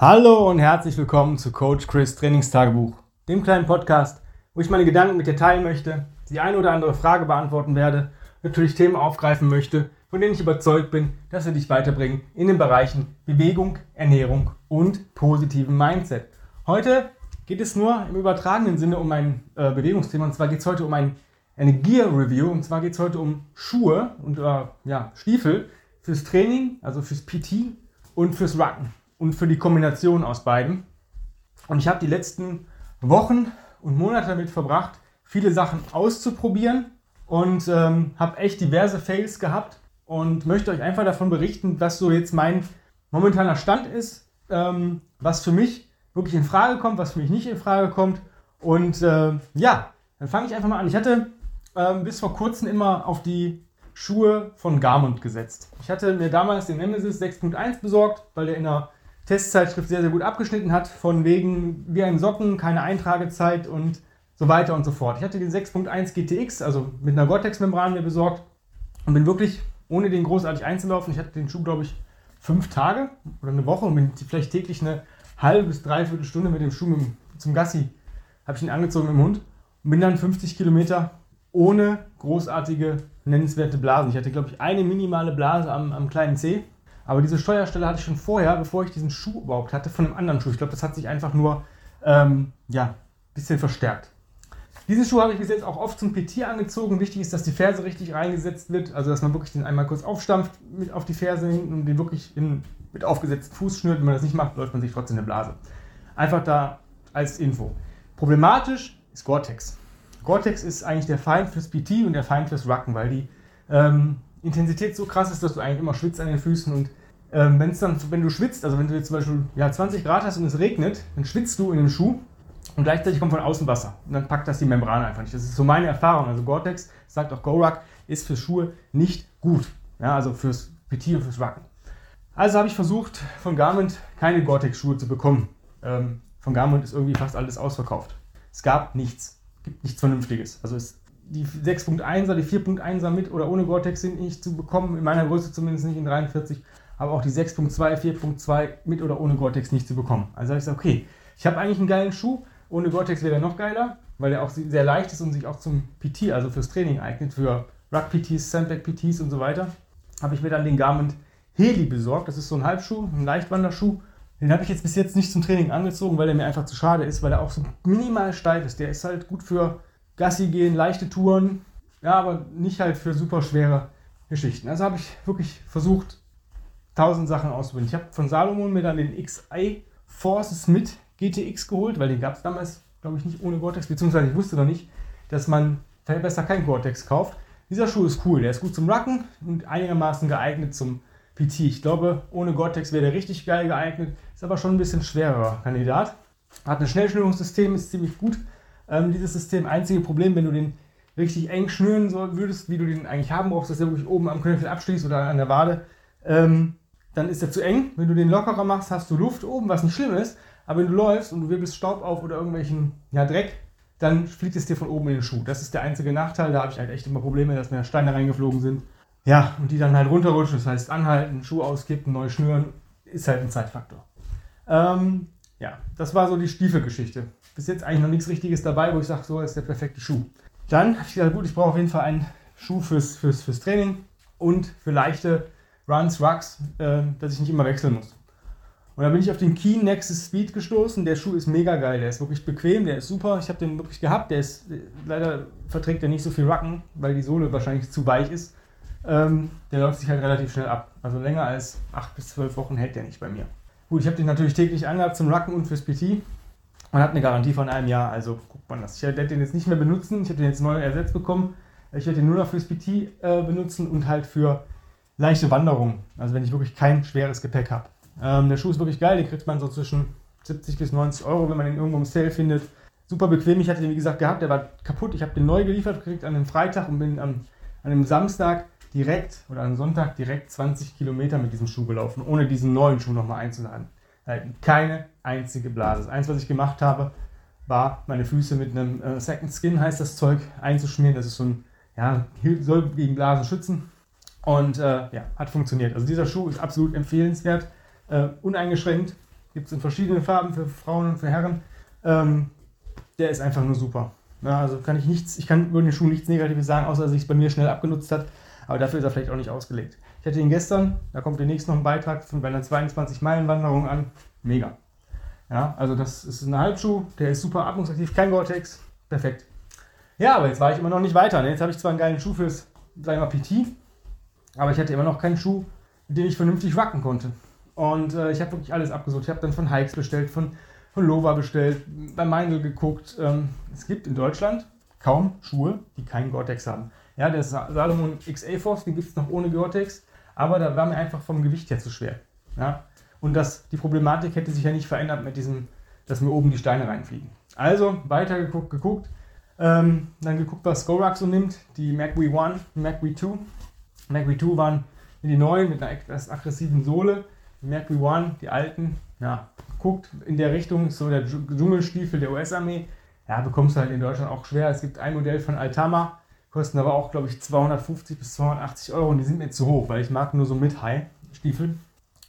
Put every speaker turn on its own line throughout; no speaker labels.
Hallo und herzlich willkommen zu Coach Chris Trainingstagebuch, dem kleinen Podcast, wo ich meine Gedanken mit dir teilen möchte, die eine oder andere Frage beantworten werde, natürlich Themen aufgreifen möchte, von denen ich überzeugt bin, dass sie dich weiterbringen in den Bereichen Bewegung, Ernährung und positiven Mindset. Heute geht es nur im übertragenen Sinne um ein äh, Bewegungsthema und zwar geht es heute um ein, eine Gear Review und zwar geht es heute um Schuhe und äh, ja, Stiefel fürs Training, also fürs PT und fürs Rucken und für die Kombination aus beiden. Und ich habe die letzten Wochen und Monate damit verbracht, viele Sachen auszuprobieren und ähm, habe echt diverse Fails gehabt und möchte euch einfach davon berichten, was so jetzt mein momentaner Stand ist, ähm, was für mich wirklich in Frage kommt, was für mich nicht in Frage kommt. Und äh, ja, dann fange ich einfach mal an. Ich hatte ähm, bis vor kurzem immer auf die Schuhe von Garment gesetzt. Ich hatte mir damals den Nemesis 6.1 besorgt, weil der in der Testzeitschrift sehr, sehr gut abgeschnitten hat, von wegen wie ein Socken, keine Eintragezeit und so weiter und so fort. Ich hatte den 6.1 GTX, also mit einer Gore-Tex-Membran mir besorgt und bin wirklich, ohne den großartig einzulaufen, ich hatte den Schuh, glaube ich, fünf Tage oder eine Woche und bin vielleicht täglich eine halbe bis dreiviertel Stunde mit dem Schuh mit, zum Gassi, habe ich ihn angezogen im Hund und bin dann 50 Kilometer ohne großartige, nennenswerte Blasen. Ich hatte, glaube ich, eine minimale Blase am, am kleinen Zeh aber diese Steuerstelle hatte ich schon vorher, bevor ich diesen Schuh überhaupt hatte, von einem anderen Schuh. Ich glaube, das hat sich einfach nur ähm, ja, ein bisschen verstärkt. Diesen Schuh habe ich bis jetzt auch oft zum PT angezogen. Wichtig ist, dass die Ferse richtig reingesetzt wird, also dass man wirklich den einmal kurz aufstampft mit auf die Ferse hin und den wirklich in, mit aufgesetzten Fuß schnürt. Wenn man das nicht macht, läuft man sich trotzdem eine Blase. Einfach da als Info. Problematisch ist Gore-Tex. Gore-Tex ist eigentlich der Feind fürs PT und der Feind fürs Rucken, weil die ähm, Intensität so krass ist, dass du eigentlich immer schwitzt an den Füßen und ähm, wenn es dann, wenn du schwitzt, also wenn du jetzt zum Beispiel ja, 20 Grad hast und es regnet, dann schwitzt du in dem Schuh und gleichzeitig kommt von außen Wasser und dann packt das die Membran einfach nicht. Das ist so meine Erfahrung. Also Gore-Tex, sagt auch GoRuck, ist für Schuhe nicht gut. Ja, also fürs PT und fürs Rucken. Also habe ich versucht, von Garment keine Gore-Tex-Schuhe zu bekommen. Ähm, von Garment ist irgendwie fast alles ausverkauft. Es gab nichts. Gibt nichts Vernünftiges. Also es die 6.1er, die 4.1er mit oder ohne Gore-Tex sind nicht zu bekommen, in meiner Größe zumindest nicht in 43, aber auch die 6.2, 4.2 mit oder ohne Gore-Tex nicht zu bekommen. Also habe ich gesagt, okay, ich habe eigentlich einen geilen Schuh, ohne Gore-Tex wäre der noch geiler, weil der auch sehr leicht ist und sich auch zum PT, also fürs Training eignet, für Ruck-PTs, Sandbag-PTs und so weiter. Habe ich mir dann den Garment Heli besorgt, das ist so ein Halbschuh, ein Leichtwanderschuh. Den habe ich jetzt bis jetzt nicht zum Training angezogen, weil der mir einfach zu schade ist, weil er auch so minimal steif ist. Der ist halt gut für Gassi gehen, leichte Touren, ja, aber nicht halt für super schwere Geschichten. Also habe ich wirklich versucht, tausend Sachen auszuprobieren. Ich habe von Salomon mir dann den XI Forces mit GTX geholt, weil den gab es damals, glaube ich, nicht ohne Gore-Tex, beziehungsweise ich wusste noch nicht, dass man besser kein Gore-Tex kauft. Dieser Schuh ist cool, der ist gut zum Racken und einigermaßen geeignet zum PT. Ich glaube, ohne Gore-Tex wäre der richtig geil geeignet, ist aber schon ein bisschen schwerer Kandidat. Hat ein Schnellschnürungssystem, ist ziemlich gut ähm, dieses System. Einzige Problem, wenn du den richtig eng schnüren soll, würdest, wie du den eigentlich haben brauchst, dass er wirklich oben am Knöchel abschließt oder an der Wade, ähm, dann ist er zu eng. Wenn du den lockerer machst, hast du Luft oben, was nicht schlimm ist. Aber wenn du läufst und du wirbelst Staub auf oder irgendwelchen ja, Dreck, dann fliegt es dir von oben in den Schuh. Das ist der einzige Nachteil. Da habe ich halt echt immer Probleme, dass mir Steine reingeflogen sind. Ja, und die dann halt runterrutschen. Das heißt, anhalten, Schuh auskippen, neu schnüren, ist halt ein Zeitfaktor. Ähm, ja, das war so die Stiefelgeschichte bis jetzt eigentlich noch nichts Richtiges dabei, wo ich sage, so ist der perfekte Schuh. Dann habe ich gesagt, gut, ich brauche auf jeden Fall einen Schuh fürs, fürs, fürs Training und für leichte Runs, Rucks, äh, dass ich nicht immer wechseln muss. Und dann bin ich auf den Keen Nexus Speed gestoßen. Der Schuh ist mega geil, der ist wirklich bequem, der ist super. Ich habe den wirklich gehabt. Der ist leider verträgt er nicht so viel Rucken, weil die Sohle wahrscheinlich zu weich ist. Ähm, der läuft sich halt relativ schnell ab. Also länger als 8 bis 12 Wochen hält der nicht bei mir. Gut, ich habe den natürlich täglich angehabt zum Rucken und fürs PT. Man hat eine Garantie von einem Jahr, also guckt man das. Ich werde den jetzt nicht mehr benutzen, ich habe den jetzt neu ersetzt bekommen. Ich werde den nur noch fürs PT äh, benutzen und halt für leichte Wanderungen. Also wenn ich wirklich kein schweres Gepäck habe. Ähm, der Schuh ist wirklich geil, den kriegt man so zwischen 70 bis 90 Euro, wenn man den irgendwo im Sale findet. Super bequem, ich hatte den wie gesagt gehabt, der war kaputt. Ich habe den neu geliefert gekriegt an einem Freitag und bin am, an einem Samstag direkt oder am Sonntag direkt 20 Kilometer mit diesem Schuh gelaufen, ohne diesen neuen Schuh nochmal einzuladen. Keine einzige Blase. Das Einzige, was ich gemacht habe, war meine Füße mit einem äh, Second Skin, heißt das Zeug, einzuschmieren. Das ist so ein, ja, soll gegen Blasen schützen. Und äh, ja, hat funktioniert. Also dieser Schuh ist absolut empfehlenswert, äh, uneingeschränkt. Gibt es in verschiedenen Farben für Frauen und für Herren. Ähm, der ist einfach nur super. Ja, also kann ich nichts, ich kann über den Schuh nichts Negatives sagen, außer dass sich bei mir schnell abgenutzt hat. Aber dafür ist er vielleicht auch nicht ausgelegt. Ich hatte ihn gestern, da kommt demnächst noch ein Beitrag von bei einer 22-Meilen-Wanderung an. Mega. Ja, also das ist ein Halbschuh, der ist super atmungsaktiv, kein Gore-Tex. Perfekt. Ja, aber jetzt war ich immer noch nicht weiter. Ne? Jetzt habe ich zwar einen geilen Schuh fürs, sagen wir mal, PT, aber ich hatte immer noch keinen Schuh, mit dem ich vernünftig wacken konnte. Und äh, ich habe wirklich alles abgesucht. Ich habe dann von Hikes bestellt, von, von Lova bestellt, bei Meindl geguckt. Ähm, es gibt in Deutschland kaum Schuhe, die keinen Gore-Tex haben. Ja, der Salomon XA Force, den gibt es noch ohne Gore-Tex, aber da war mir einfach vom Gewicht her zu schwer. Ja? Und das, die Problematik hätte sich ja nicht verändert mit diesem, dass mir oben die Steine reinfliegen. Also weiter geguckt, geguckt ähm, dann geguckt, was Skorak so nimmt. Die MacWe 1, MacWe 2. MacWe 2 waren die neuen mit einer etwas aggressiven Sohle. MacWe 1, die alten, ja, guckt in der Richtung, so der Dschungelstiefel der US-Armee. Ja, bekommst du halt in Deutschland auch schwer. Es gibt ein Modell von Altama, kosten aber auch, glaube ich, 250 bis 280 Euro und die sind mir zu hoch, weil ich mag nur so mit High-Stiefel.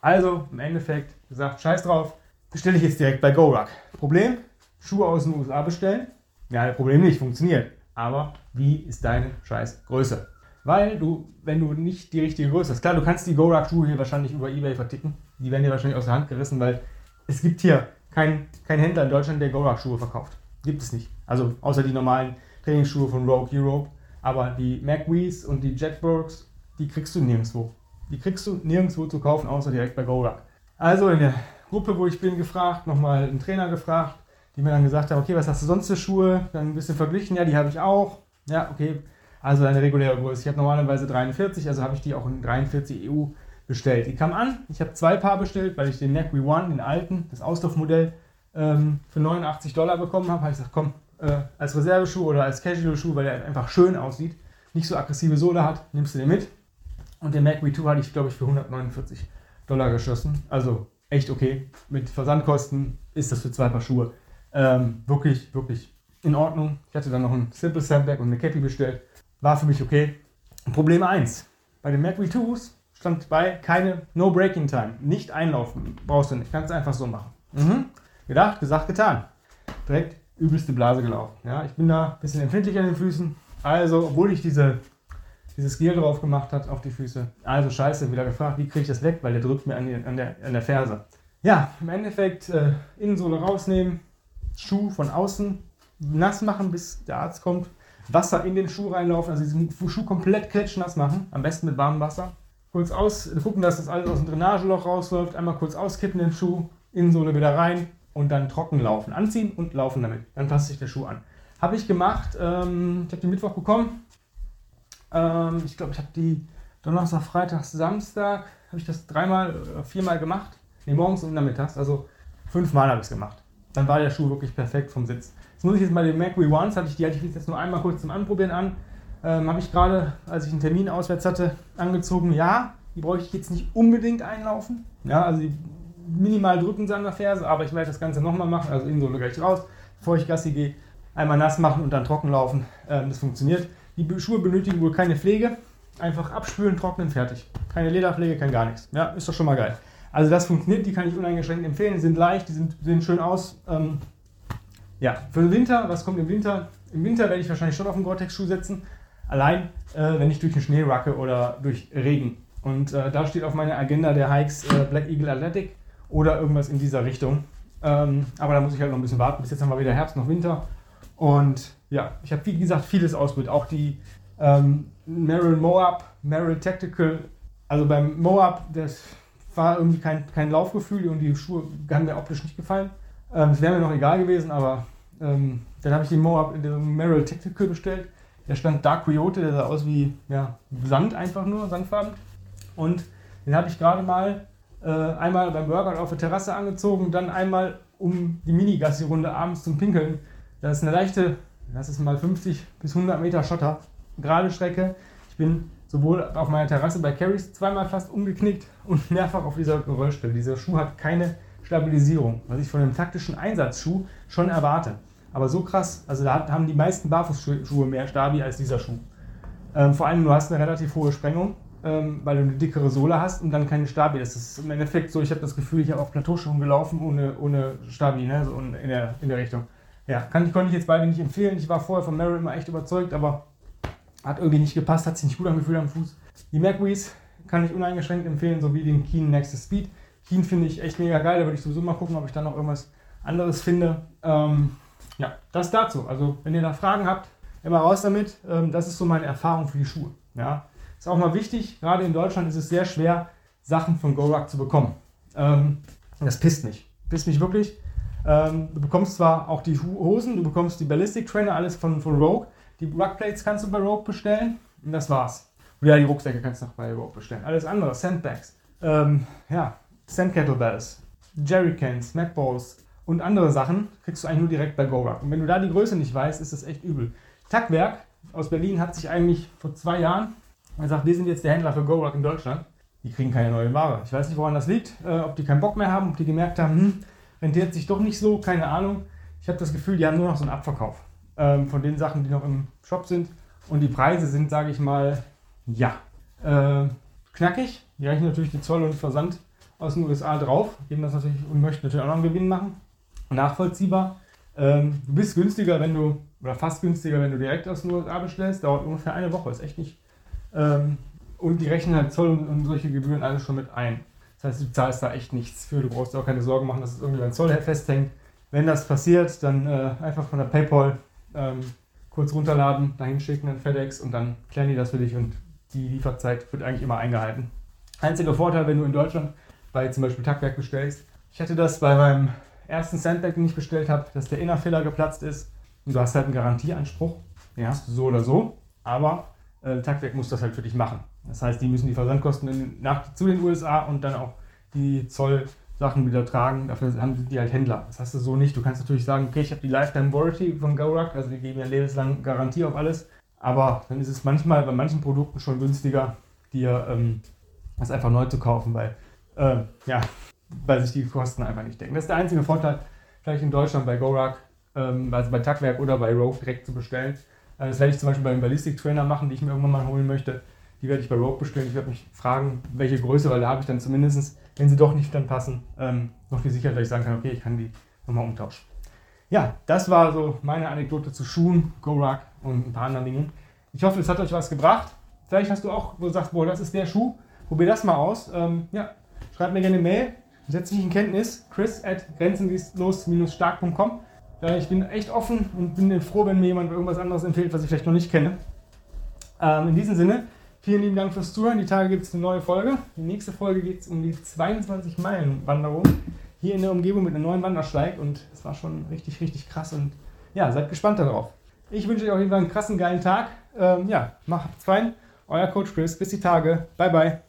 Also im Endeffekt gesagt, scheiß drauf, bestelle ich jetzt direkt bei GoRuck. Problem, Schuhe aus den USA bestellen, ja, Problem nicht, funktioniert. Aber wie ist deine scheiß Größe? Weil du, wenn du nicht die richtige Größe hast, klar, du kannst die Gorak-Schuhe hier wahrscheinlich über Ebay verticken. Die werden dir wahrscheinlich aus der Hand gerissen, weil es gibt hier keinen kein Händler in Deutschland, der Gorak-Schuhe verkauft. Gibt es nicht. Also außer die normalen Trainingsschuhe von Rogue Europe. Aber die MacWees und die Jetworks, die kriegst du nirgendwo. Die kriegst du nirgendwo zu kaufen, außer direkt bei Gorak. Also in der Gruppe, wo ich bin, gefragt, nochmal einen Trainer gefragt, die mir dann gesagt haben, okay, was hast du sonst für Schuhe? Dann ein bisschen verglichen, ja, die habe ich auch. Ja, okay, also eine reguläre Größe. Ich habe normalerweise 43, also habe ich die auch in 43 EU bestellt. Die kam an, ich habe zwei Paar bestellt, weil ich den Neck One, den alten, das Auslaufmodell, ähm, für 89 Dollar bekommen habe. Habe ich gesagt, komm, äh, als Reserveschuh oder als Casual-Schuh, weil der einfach schön aussieht, nicht so aggressive Sohle hat, nimmst du den mit. Und den Mac 2 hatte ich, glaube ich, für 149 Dollar geschossen. Also echt okay. Mit Versandkosten ist das für zwei Paar Schuhe ähm, wirklich, wirklich in Ordnung. Ich hatte dann noch ein Simple Sandbag und eine Cappy bestellt. War für mich okay. Problem 1. Bei den Mac V2s stand bei keine No Breaking Time. Nicht einlaufen. Brauchst du nicht. Kannst einfach so machen. Mhm. Gedacht, gesagt, getan. Direkt übelste Blase gelaufen. Ja, ich bin da ein bisschen empfindlich an den Füßen. Also, obwohl ich diese, dieses Gel drauf gemacht habe auf die Füße. Also scheiße, wieder gefragt, wie kriege ich das weg, weil der drückt mir an, die, an, der, an der Ferse. Ja, im Endeffekt äh, Innensohle rausnehmen, Schuh von außen nass machen, bis der Arzt kommt. Wasser in den Schuh reinlaufen, also diesen Schuh komplett klitschnass machen, am besten mit warmem Wasser. Kurz aus, gucken, dass das alles aus dem Drainageloch rausläuft, einmal kurz auskippen den Schuh, Innensohle wieder rein und dann trocken laufen. Anziehen und laufen damit. Dann passt sich der Schuh an. Habe ich gemacht, ähm, ich habe den Mittwoch bekommen. Ähm, ich glaube, ich habe die Donnerstag, Freitag, Samstag, habe ich das dreimal, viermal gemacht. Ne, morgens und nachmittags, also fünfmal habe ich es gemacht dann war der Schuh wirklich perfekt vom Sitz. Jetzt muss ich jetzt mal den Mac Ones, hatte ich, die hatte ich jetzt nur einmal kurz zum Anprobieren an. Ähm, Habe ich gerade, als ich einen Termin auswärts hatte, angezogen. Ja, die bräuchte ich jetzt nicht unbedingt einlaufen. Ja, also die minimal drücken sie an der Ferse, aber ich werde das Ganze nochmal machen, also in so gleich raus, bevor ich Gassi gehe. Einmal nass machen und dann trocken laufen. Ähm, das funktioniert. Die Schuhe benötigen wohl keine Pflege. Einfach abspülen, trocknen, fertig. Keine Lederpflege, kein gar nichts. Ja, ist doch schon mal geil. Also das funktioniert, die kann ich uneingeschränkt empfehlen. Die sind leicht, die sind, sehen schön aus. Ähm, ja, für den Winter, was kommt im Winter? Im Winter werde ich wahrscheinlich schon auf einen Gore-Tex-Schuh setzen. Allein, äh, wenn ich durch den Schnee racke oder durch Regen. Und äh, da steht auf meiner Agenda der Hikes äh, Black Eagle Athletic oder irgendwas in dieser Richtung. Ähm, aber da muss ich halt noch ein bisschen warten. Bis jetzt haben wir weder Herbst noch Winter. Und ja, ich habe wie gesagt vieles ausprobiert. Auch die ähm, Merrill Moab, Merrill Tactical. Also beim Moab, das war irgendwie kein, kein Laufgefühl und die Schuhe haben mir optisch nicht gefallen. Ähm, es wäre mir noch egal gewesen, aber ähm, dann habe ich den Moab in dem Merrill Tactical bestellt. Der stand Dark Coyote, der sah aus wie ja, Sand einfach nur, Sandfarben. Und den habe ich gerade mal äh, einmal beim Workout auf der Terrasse angezogen, dann einmal um die Mini-Gassi-Runde abends zum Pinkeln. Das ist eine leichte, das ist mal 50 bis 100 Meter Schotter, gerade Strecke. Ich bin sowohl auf meiner Terrasse bei Carries zweimal fast umgeknickt und mehrfach auf dieser Geröllstelle. Dieser Schuh hat keine Stabilisierung, was ich von einem taktischen Einsatzschuh schon erwarte. Aber so krass, also da haben die meisten Barfußschuhe mehr Stabi als dieser Schuh. Ähm, vor allem, du hast eine relativ hohe Sprengung. ähm, weil du eine dickere Sohle hast und dann keine Stabi. Das ist im Endeffekt so, ich habe das Gefühl, ich habe auf Plateauschuhen gelaufen ohne, ohne Stabi, ne? so in, der, in der Richtung. Ja, kann, konnte ich jetzt beide nicht empfehlen. Ich war vorher von Merrill immer echt überzeugt, aber hat irgendwie nicht gepasst, hat sich nicht gut angefühlt am Fuß. Die Mercury's kann ich uneingeschränkt empfehlen, sowie den Keen Nexus Speed. Keen finde ich echt mega geil, da würde ich sowieso mal gucken, ob ich da noch irgendwas anderes finde. Ähm, ja, das dazu. Also, wenn ihr da Fragen habt, immer raus damit. Ähm, das ist so meine Erfahrung für die Schuhe. Ja, ist auch mal wichtig, gerade in Deutschland ist es sehr schwer, Sachen von GoRuck zu bekommen. Ähm, das pisst mich. Pisst mich wirklich. Ähm, du bekommst zwar auch die Hosen, du bekommst die Ballistic Trainer, alles von, von Rogue. Die Ruckplates kannst du bei Rogue bestellen und das war's. Oder ja, die Rucksäcke kannst du noch bei Rogue bestellen. Alles andere, Sandbags, ähm, ja, Sand Jerrycans, Matballs und andere Sachen kriegst du eigentlich nur direkt bei GoRuck. Und wenn du da die Größe nicht weißt, ist das echt übel. Tackwerk aus Berlin hat sich eigentlich vor zwei Jahren gesagt, wir sind jetzt der Händler für GoRuck in Deutschland. Die kriegen keine neue Ware. Ich weiß nicht, woran das liegt, äh, ob die keinen Bock mehr haben, ob die gemerkt haben, hm, rentiert sich doch nicht so, keine Ahnung. Ich habe das Gefühl, die haben nur noch so einen Abverkauf ähm, von den Sachen, die noch im Shop sind. Und die Preise sind, sage ich mal, ja, äh, knackig. Die rechnen natürlich die Zoll und Versand aus den USA drauf, geben das natürlich und möchten natürlich auch noch einen Gewinn machen. Nachvollziehbar. Ähm, du bist günstiger, wenn du, oder fast günstiger, wenn du direkt aus den USA bestellst. Dauert ungefähr eine Woche, ist echt nicht. Ähm, und die rechnen halt Zoll und, solche Gebühren alles schon mit ein. Das heißt, du zahlst da echt nichts für. Du brauchst auch keine Sorgen machen, dass es irgendwie beim Zoll festhängt. Wenn das passiert, dann äh, einfach von der PayPal ähm, kurz runterladen, dahin schicken an FedEx und dann klären die das für dich und die Lieferzeit wird eigentlich immer eingehalten. Einziger Vorteil, wenn du in Deutschland bei zum Beispiel Tackwerk bestellst. Ich hatte das bei meinem ersten Sandbag, den ich bestellt habe, dass der Innerfehler geplatzt ist und du hast halt einen Garantieanspruch. Den hast du so oder so, aber äh, Tackwerk muss das halt für dich machen. Das heißt, die müssen die Versandkosten in, nach, zu den USA und dann auch die Zollsachen wieder tragen. Dafür haben die halt Händler. Das hast du so nicht. Du kannst natürlich sagen, okay, ich habe die Lifetime Warranty von GoRuck, also die geben ja lebenslang Garantie auf alles. Aber dann ist es manchmal bei manchen Produkten schon günstiger, dir ähm, das einfach neu zu kaufen, weil, äh, ja, weil sich die Kosten einfach nicht decken. Das ist der einzige Vorteil, vielleicht in Deutschland bei GoRuck, ähm, also bei Tackwerk oder bei Rogue direkt zu bestellen. Äh, das werde ich zum Beispiel beim Ballistic Trainer machen, die ich mir irgendwann mal holen möchte. Die werde ich bei Rogue bestellen. Ich werde mich fragen, welche Größe, weil da habe ich dann zumindest, wenn sie doch nicht dann passen, ähm, noch die Sicherheit, dass ich sagen kann, okay, ich kann die nochmal umtauschen. Ja, das war so meine Anekdote zu Schuhen, GoRuck und ein paar anderen Dingen. Ich hoffe, es hat euch was gebracht. Vielleicht hast du auch, wo du sagst, boah, das ist der Schuh. Probier das mal aus. Ähm, ja, schreib mir gerne eine Mail. Setz dich in Kenntnis. Chris at grenzenlos-stark.com. Äh, ich bin echt offen und bin froh, wenn mir jemand irgendwas anderes empfiehlt, was ich vielleicht noch nicht kenne. Ähm, in diesem Sinne, vielen lieben Dank fürs Zuhören. Die Tage gibt es eine neue Folge. Die nächste Folge geht es um die 22 Meilen Wanderung hier in der Umgebung mit einem neuen Wandersteig und es war schon richtig, richtig krass und ja, seid gespannt darauf. Ich wünsche euch auf jeden Fall einen krassen, geilen Tag. Ähm, ja, macht's fein. Euer Coach Chris. Bis die Tage. Bye, bye.